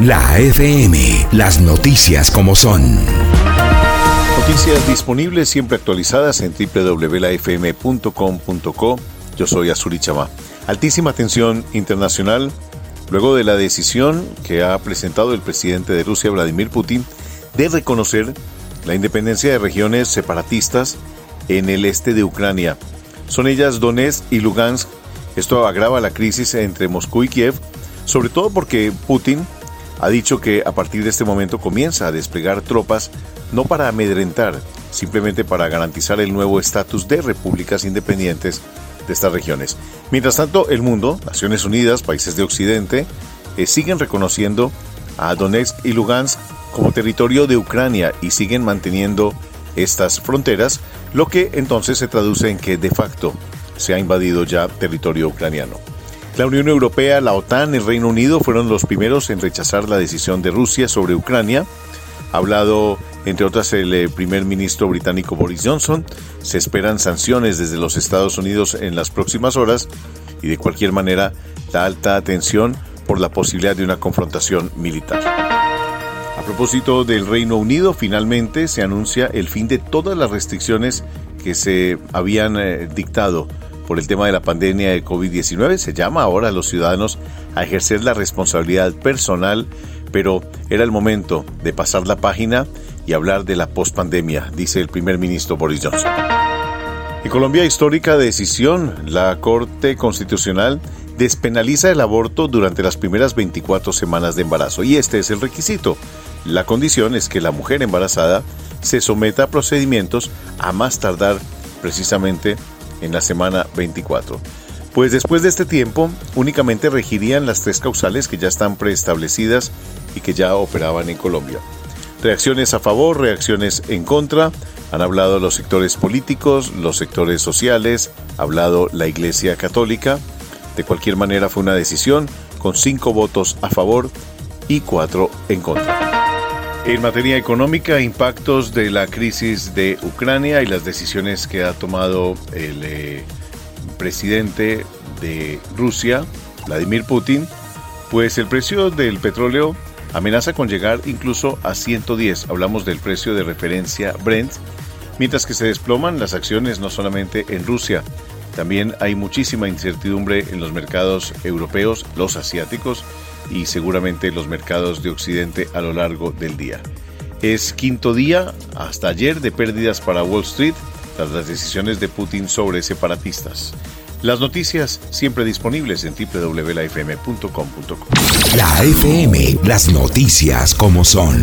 La FM, las noticias como son. Noticias disponibles siempre actualizadas en www.lafm.com.co. Yo soy Azuri Chama. Altísima tensión internacional luego de la decisión que ha presentado el presidente de Rusia, Vladimir Putin, de reconocer la independencia de regiones separatistas en el este de Ucrania. Son ellas Donetsk y Lugansk. Esto agrava la crisis entre Moscú y Kiev, sobre todo porque Putin ha dicho que a partir de este momento comienza a desplegar tropas no para amedrentar, simplemente para garantizar el nuevo estatus de repúblicas independientes de estas regiones. Mientras tanto, el mundo, Naciones Unidas, países de Occidente, eh, siguen reconociendo a Donetsk y Lugansk como territorio de Ucrania y siguen manteniendo estas fronteras, lo que entonces se traduce en que de facto se ha invadido ya territorio ucraniano. La Unión Europea, la OTAN, el Reino Unido fueron los primeros en rechazar la decisión de Rusia sobre Ucrania. Ha hablado, entre otras, el eh, primer ministro británico Boris Johnson. Se esperan sanciones desde los Estados Unidos en las próximas horas y de cualquier manera la alta atención por la posibilidad de una confrontación militar. A propósito del Reino Unido, finalmente se anuncia el fin de todas las restricciones que se habían eh, dictado por el tema de la pandemia de COVID-19. Se llama ahora a los ciudadanos a ejercer la responsabilidad personal, pero era el momento de pasar la página y hablar de la pospandemia, dice el primer ministro Boris Johnson. En Colombia, histórica decisión, la Corte Constitucional despenaliza el aborto durante las primeras 24 semanas de embarazo y este es el requisito. La condición es que la mujer embarazada se someta a procedimientos a más tardar precisamente en la semana 24. Pues después de este tiempo, únicamente regirían las tres causales que ya están preestablecidas y que ya operaban en Colombia. Reacciones a favor, reacciones en contra, han hablado los sectores políticos, los sectores sociales, ha hablado la Iglesia Católica. De cualquier manera fue una decisión con cinco votos a favor y cuatro en contra. En materia económica, impactos de la crisis de Ucrania y las decisiones que ha tomado el eh, presidente de Rusia, Vladimir Putin, pues el precio del petróleo amenaza con llegar incluso a 110. Hablamos del precio de referencia Brent, mientras que se desploman las acciones no solamente en Rusia, también hay muchísima incertidumbre en los mercados europeos, los asiáticos y seguramente los mercados de Occidente a lo largo del día. Es quinto día hasta ayer de pérdidas para Wall Street tras las decisiones de Putin sobre separatistas. Las noticias siempre disponibles en www.lafm.com.co. La FM, las noticias como son.